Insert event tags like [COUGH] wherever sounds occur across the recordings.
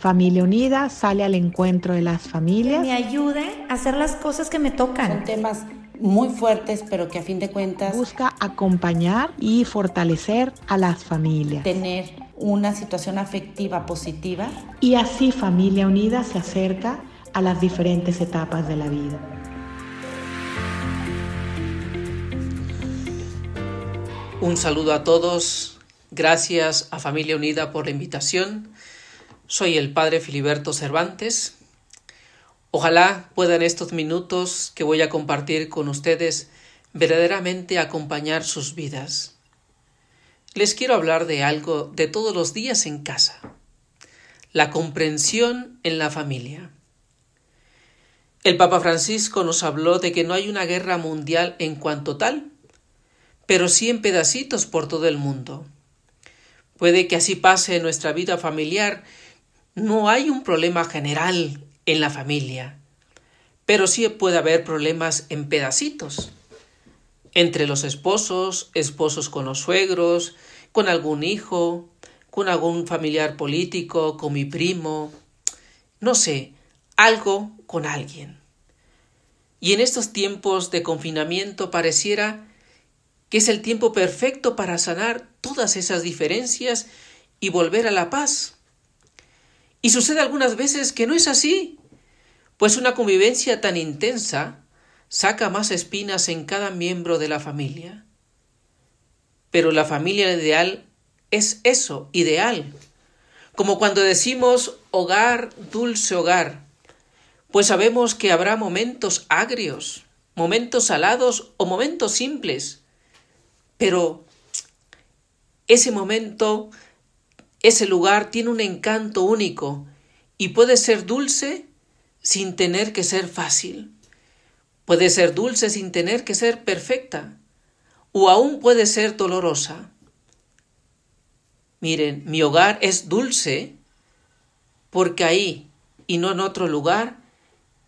Familia Unida sale al encuentro de las familias. Me ayude a hacer las cosas que me tocan. Son temas muy fuertes, pero que a fin de cuentas busca acompañar y fortalecer a las familias. Tener una situación afectiva positiva. Y así Familia Unida se acerca a las diferentes etapas de la vida. Un saludo a todos. Gracias a Familia Unida por la invitación. Soy el Padre Filiberto Cervantes. Ojalá puedan estos minutos que voy a compartir con ustedes verdaderamente acompañar sus vidas. Les quiero hablar de algo de todos los días en casa. La comprensión en la familia. El Papa Francisco nos habló de que no hay una guerra mundial en cuanto tal, pero sí en pedacitos por todo el mundo. Puede que así pase en nuestra vida familiar. No hay un problema general en la familia, pero sí puede haber problemas en pedacitos. Entre los esposos, esposos con los suegros, con algún hijo, con algún familiar político, con mi primo, no sé, algo con alguien. Y en estos tiempos de confinamiento pareciera que es el tiempo perfecto para sanar todas esas diferencias y volver a la paz. Y sucede algunas veces que no es así, pues una convivencia tan intensa saca más espinas en cada miembro de la familia. Pero la familia ideal es eso, ideal, como cuando decimos hogar, dulce hogar, pues sabemos que habrá momentos agrios, momentos salados o momentos simples, pero ese momento, ese lugar tiene un encanto único y puede ser dulce sin tener que ser fácil. Puede ser dulce sin tener que ser perfecta o aún puede ser dolorosa. Miren, mi hogar es dulce porque ahí y no en otro lugar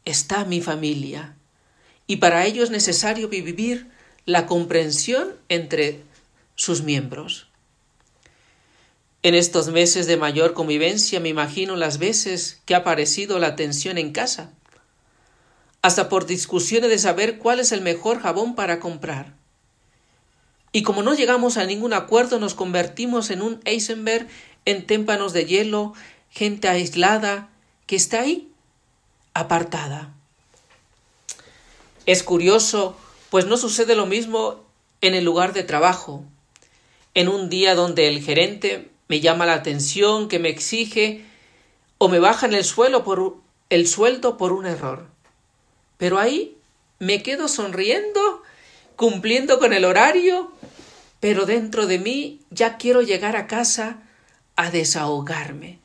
está mi familia. Y para ello es necesario vivir la comprensión entre sus miembros. En estos meses de mayor convivencia me imagino las veces que ha aparecido la tensión en casa, hasta por discusiones de saber cuál es el mejor jabón para comprar. Y como no llegamos a ningún acuerdo, nos convertimos en un Eisenberg en témpanos de hielo, gente aislada, que está ahí, apartada. Es curioso pues no sucede lo mismo en el lugar de trabajo. En un día donde el gerente me llama la atención, que me exige o me baja en el suelo por el sueldo por un error. Pero ahí me quedo sonriendo, cumpliendo con el horario, pero dentro de mí ya quiero llegar a casa a desahogarme.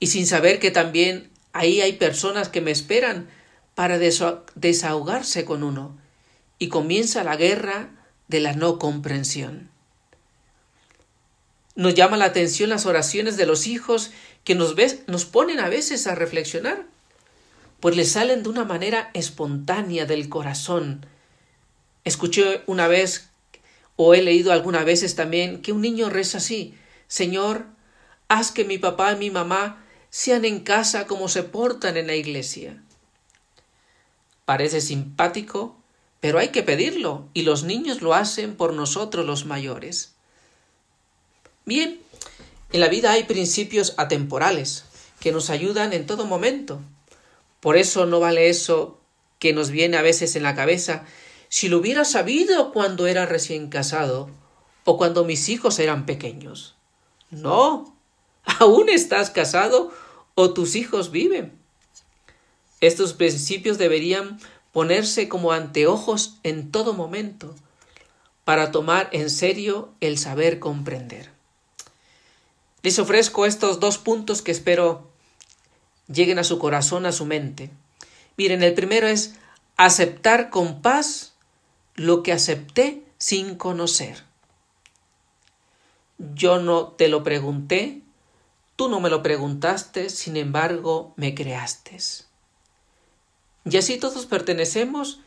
Y sin saber que también ahí hay personas que me esperan para desahogarse con uno y comienza la guerra de la no comprensión. Nos llama la atención las oraciones de los hijos que nos, nos ponen a veces a reflexionar, pues les salen de una manera espontánea del corazón. Escuché una vez o he leído algunas veces también que un niño reza así Señor, haz que mi papá y mi mamá sean en casa como se portan en la iglesia. Parece simpático, pero hay que pedirlo, y los niños lo hacen por nosotros los mayores. Bien, en la vida hay principios atemporales que nos ayudan en todo momento. Por eso no vale eso que nos viene a veces en la cabeza si lo hubiera sabido cuando era recién casado o cuando mis hijos eran pequeños. No, aún estás casado o tus hijos viven. Estos principios deberían ponerse como anteojos en todo momento para tomar en serio el saber comprender. Les ofrezco estos dos puntos que espero lleguen a su corazón, a su mente. Miren, el primero es aceptar con paz lo que acepté sin conocer. Yo no te lo pregunté, tú no me lo preguntaste, sin embargo me creaste. Y así todos pertenecemos,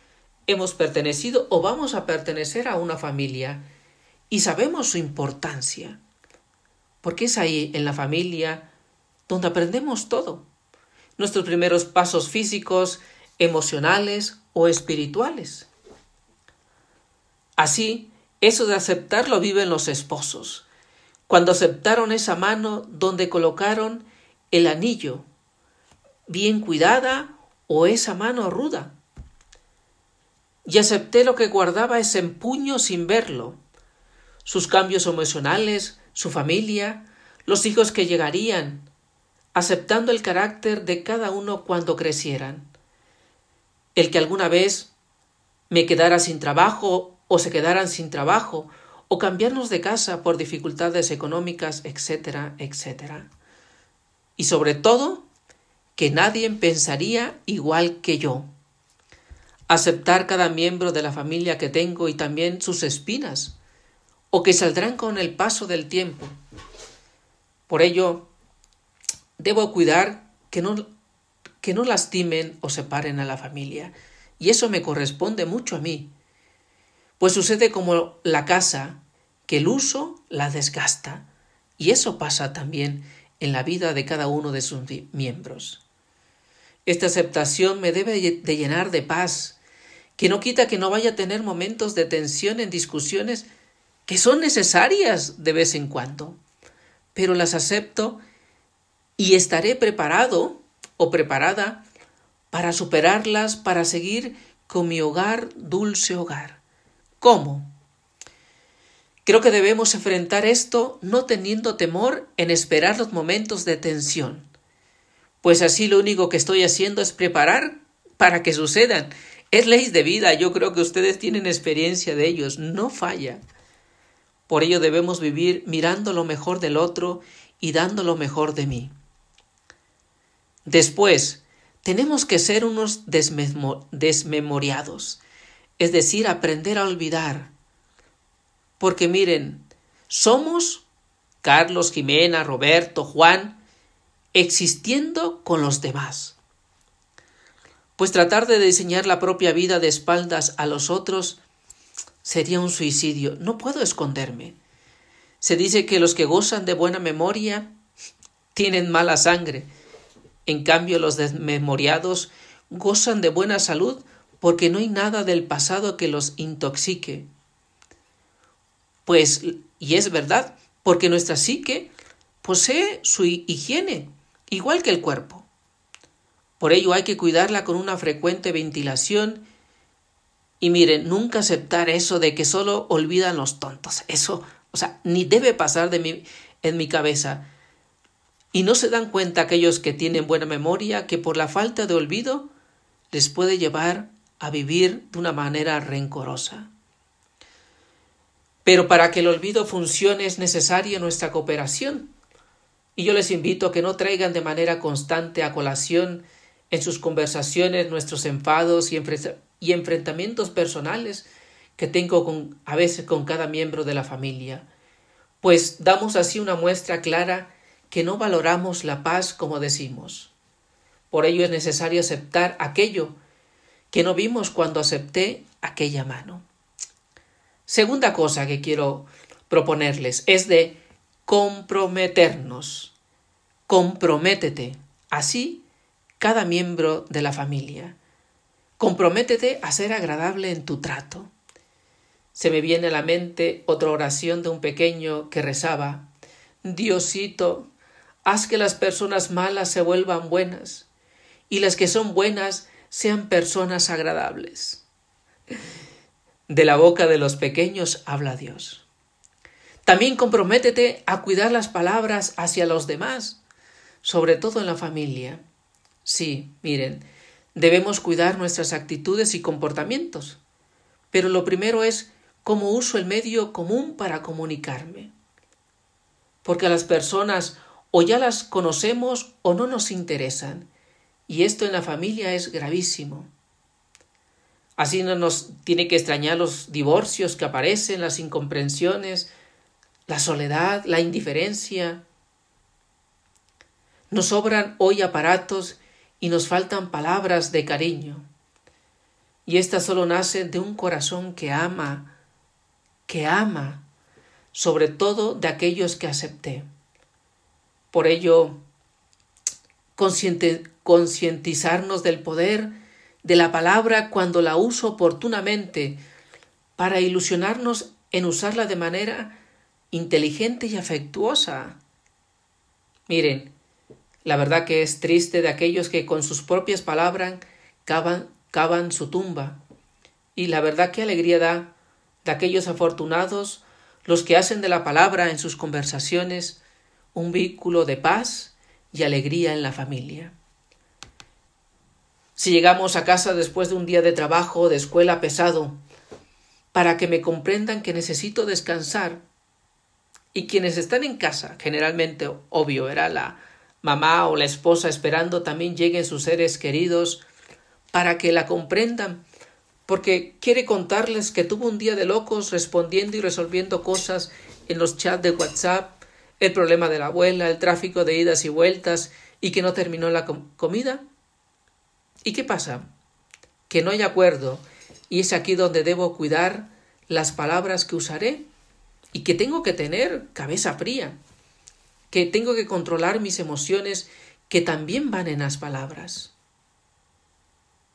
hemos pertenecido o vamos a pertenecer a una familia y sabemos su importancia. Porque es ahí, en la familia, donde aprendemos todo. Nuestros primeros pasos físicos, emocionales o espirituales. Así, eso de aceptar lo viven los esposos, cuando aceptaron esa mano donde colocaron el anillo, bien cuidada o esa mano ruda. Y acepté lo que guardaba ese empuño sin verlo, sus cambios emocionales, su familia, los hijos que llegarían, aceptando el carácter de cada uno cuando crecieran. El que alguna vez me quedara sin trabajo o se quedaran sin trabajo o cambiarnos de casa por dificultades económicas, etcétera, etcétera. Y sobre todo, que nadie pensaría igual que yo. Aceptar cada miembro de la familia que tengo y también sus espinas, o que saldrán con el paso del tiempo. Por ello, debo cuidar que no, que no lastimen o separen a la familia, y eso me corresponde mucho a mí, pues sucede como la casa, que el uso la desgasta, y eso pasa también en la vida de cada uno de sus miembros. Esta aceptación me debe de llenar de paz, que no quita que no vaya a tener momentos de tensión en discusiones que son necesarias de vez en cuando, pero las acepto y estaré preparado o preparada para superarlas, para seguir con mi hogar, dulce hogar. ¿Cómo? Creo que debemos enfrentar esto no teniendo temor en esperar los momentos de tensión pues así lo único que estoy haciendo es preparar para que sucedan. Es ley de vida, yo creo que ustedes tienen experiencia de ellos, no falla. Por ello debemos vivir mirando lo mejor del otro y dando lo mejor de mí. Después, tenemos que ser unos desmemoriados, es decir, aprender a olvidar. Porque miren, somos Carlos, Jimena, Roberto, Juan, existiendo con los demás. Pues tratar de diseñar la propia vida de espaldas a los otros sería un suicidio. No puedo esconderme. Se dice que los que gozan de buena memoria tienen mala sangre. En cambio, los desmemoriados gozan de buena salud porque no hay nada del pasado que los intoxique. Pues, y es verdad, porque nuestra psique posee su higiene igual que el cuerpo. Por ello hay que cuidarla con una frecuente ventilación y miren, nunca aceptar eso de que solo olvidan los tontos. Eso, o sea, ni debe pasar de mi, en mi cabeza. Y no se dan cuenta aquellos que tienen buena memoria que por la falta de olvido les puede llevar a vivir de una manera rencorosa. Pero para que el olvido funcione es necesaria nuestra cooperación y yo les invito a que no traigan de manera constante a colación en sus conversaciones nuestros enfados y, enfrentamientos personales que tengo con, a veces con cada miembro de la familia, pues damos así una muestra clara que no valoramos la paz como decimos. Por ello es necesario aceptar aquello que no vimos cuando acepté aquella mano. Segunda cosa que quiero proponerles es de comprometernos. Comprométete. Así cada miembro de la familia. Comprométete a ser agradable en tu trato. Se me viene a la mente otra oración de un pequeño que rezaba Diosito, haz que las personas malas se vuelvan buenas y las que son buenas sean personas agradables. De la boca de los pequeños habla Dios. También comprométete a cuidar las palabras hacia los demás, sobre todo en la familia. Sí, miren, debemos cuidar nuestras actitudes y comportamientos, pero lo primero es cómo uso el medio común para comunicarme. Porque a las personas o ya las conocemos o no nos interesan, y esto en la familia es gravísimo. Así no nos tiene que extrañar los divorcios que aparecen, las incomprensiones, la soledad, la indiferencia. Nos sobran hoy aparatos y nos faltan palabras de cariño. Y éstas solo nacen de un corazón que ama, que ama, sobre todo de aquellos que acepté. Por ello, concientizarnos del poder de la palabra cuando la uso oportunamente para ilusionarnos en usarla de manera inteligente y afectuosa. Miren, la verdad que es triste de aquellos que con sus propias palabras cavan, cavan su tumba. Y la verdad que alegría da de aquellos afortunados los que hacen de la palabra en sus conversaciones un vínculo de paz y alegría en la familia. Si llegamos a casa después de un día de trabajo o de escuela pesado, para que me comprendan que necesito descansar, y quienes están en casa, generalmente, obvio, era la mamá o la esposa esperando también lleguen sus seres queridos para que la comprendan, porque quiere contarles que tuvo un día de locos respondiendo y resolviendo cosas en los chats de WhatsApp, el problema de la abuela, el tráfico de idas y vueltas y que no terminó la comida. ¿Y qué pasa? Que no hay acuerdo y es aquí donde debo cuidar las palabras que usaré y que tengo que tener cabeza fría, que tengo que controlar mis emociones que también van en las palabras.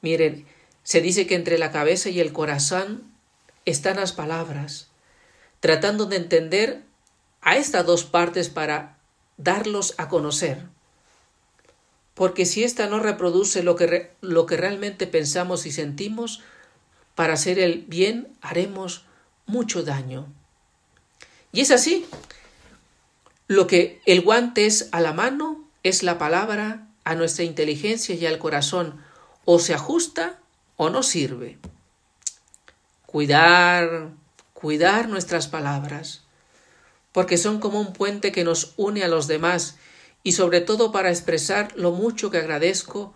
Miren, se dice que entre la cabeza y el corazón están las palabras, tratando de entender a estas dos partes para darlos a conocer. Porque si ésta no reproduce lo que, lo que realmente pensamos y sentimos, para hacer el bien haremos mucho daño. Y es así. Lo que el guante es a la mano es la palabra a nuestra inteligencia y al corazón. O se ajusta o no sirve. Cuidar, cuidar nuestras palabras, porque son como un puente que nos une a los demás y sobre todo para expresar lo mucho que agradezco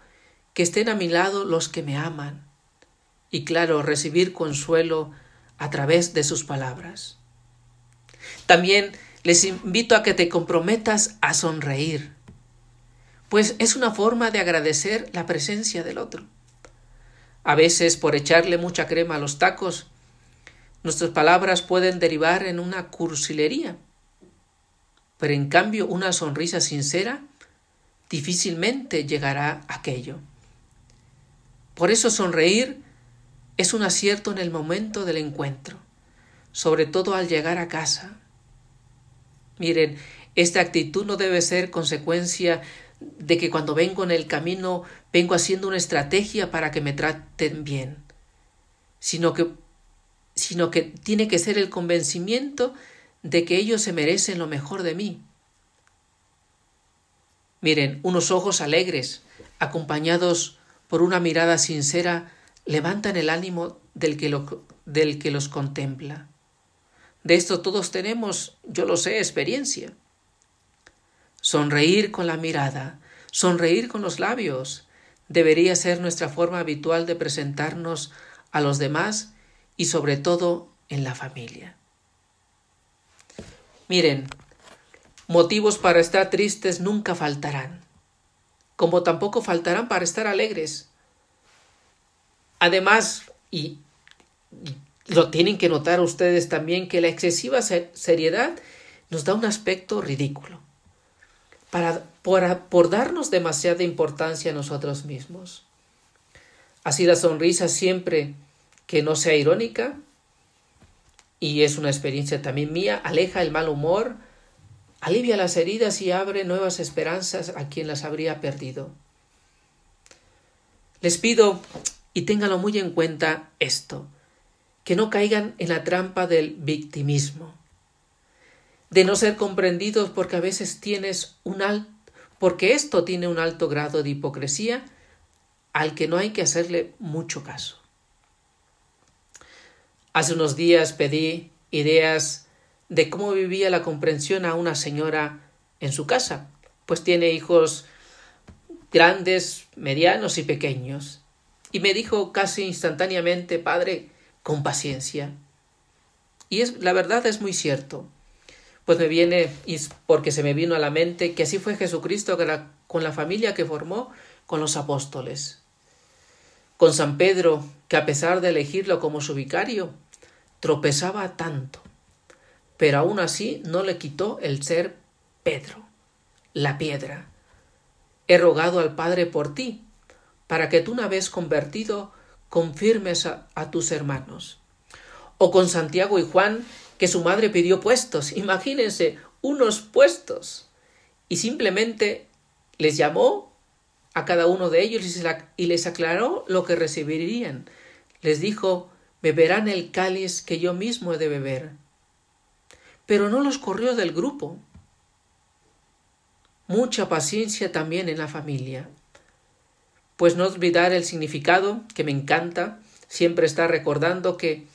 que estén a mi lado los que me aman y claro, recibir consuelo a través de sus palabras. También les invito a que te comprometas a sonreír, pues es una forma de agradecer la presencia del otro. A veces, por echarle mucha crema a los tacos, nuestras palabras pueden derivar en una cursilería, pero en cambio una sonrisa sincera difícilmente llegará a aquello. Por eso sonreír es un acierto en el momento del encuentro, sobre todo al llegar a casa. Miren, esta actitud no debe ser consecuencia de que cuando vengo en el camino vengo haciendo una estrategia para que me traten bien, sino que, sino que tiene que ser el convencimiento de que ellos se merecen lo mejor de mí. Miren, unos ojos alegres, acompañados por una mirada sincera, levantan el ánimo del que, del que los contempla. De esto todos tenemos, yo lo sé, experiencia. Sonreír con la mirada, sonreír con los labios, debería ser nuestra forma habitual de presentarnos a los demás y sobre todo en la familia. Miren, motivos para estar tristes nunca faltarán, como tampoco faltarán para estar alegres. Además, y lo tienen que notar ustedes también, que la excesiva seriedad nos da un aspecto ridículo, para, por, por darnos demasiada importancia a nosotros mismos. Así la sonrisa siempre que no sea irónica, y es una experiencia también mía, aleja el mal humor, alivia las heridas y abre nuevas esperanzas a quien las habría perdido. Les pido y ténganlo muy en cuenta esto, que no caigan en la trampa del victimismo, de no ser comprendidos porque a veces tienes un alto, porque esto tiene un alto grado de hipocresía al que no hay que hacerle mucho caso. Hace unos días pedí ideas de cómo vivía la comprensión a una señora en su casa, pues tiene hijos grandes, medianos y pequeños, y me dijo casi instantáneamente, Padre, con paciencia. Y es, la verdad es muy cierto. Pues me viene, porque se me vino a la mente, que así fue Jesucristo con la familia que formó con los apóstoles. Con San Pedro, que a pesar de elegirlo como su vicario, tropezaba tanto, pero aún así no le quitó el ser Pedro, la piedra. He rogado al Padre por ti, para que tú una vez convertido confirmes a, a tus hermanos. O con Santiago y Juan, que su madre pidió puestos, [LAUGHS] imagínense, unos puestos. Y simplemente les llamó a cada uno de ellos y les aclaró lo que recibirían. Les dijo, beberán el cáliz que yo mismo he de beber. Pero no los corrió del grupo. Mucha paciencia también en la familia. Pues no olvidar el significado, que me encanta, siempre está recordando que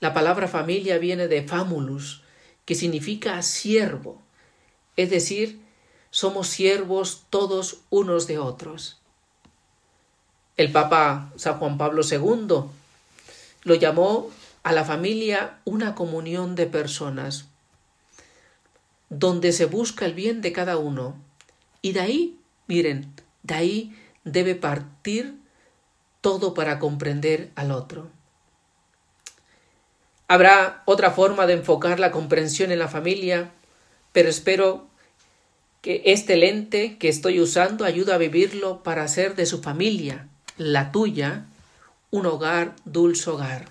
la palabra familia viene de famulus, que significa siervo, es decir, somos siervos todos unos de otros. El Papa San Juan Pablo II lo llamó a la familia una comunión de personas, donde se busca el bien de cada uno. Y de ahí, miren, de ahí debe partir todo para comprender al otro. Habrá otra forma de enfocar la comprensión en la familia, pero espero que este lente que estoy usando ayude a vivirlo para hacer de su familia, la tuya, un hogar, dulce hogar.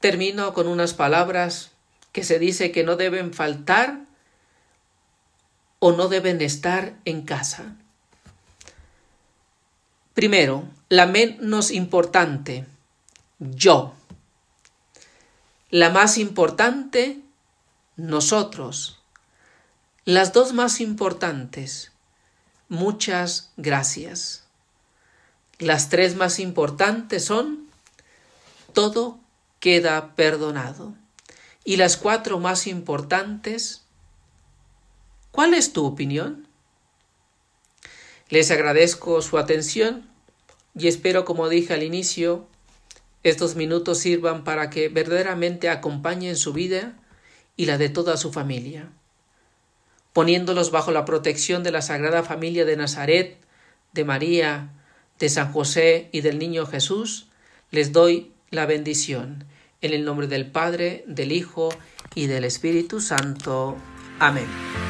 Termino con unas palabras que se dice que no deben faltar o no deben estar en casa. Primero, la menos importante, yo. La más importante, nosotros. Las dos más importantes, muchas gracias. Las tres más importantes son, todo queda perdonado. Y las cuatro más importantes, ¿cuál es tu opinión? Les agradezco su atención y espero, como dije al inicio, estos minutos sirvan para que verdaderamente acompañen su vida y la de toda su familia. Poniéndolos bajo la protección de la Sagrada Familia de Nazaret, de María, de San José y del Niño Jesús, les doy la bendición. En el nombre del Padre, del Hijo y del Espíritu Santo. Amén.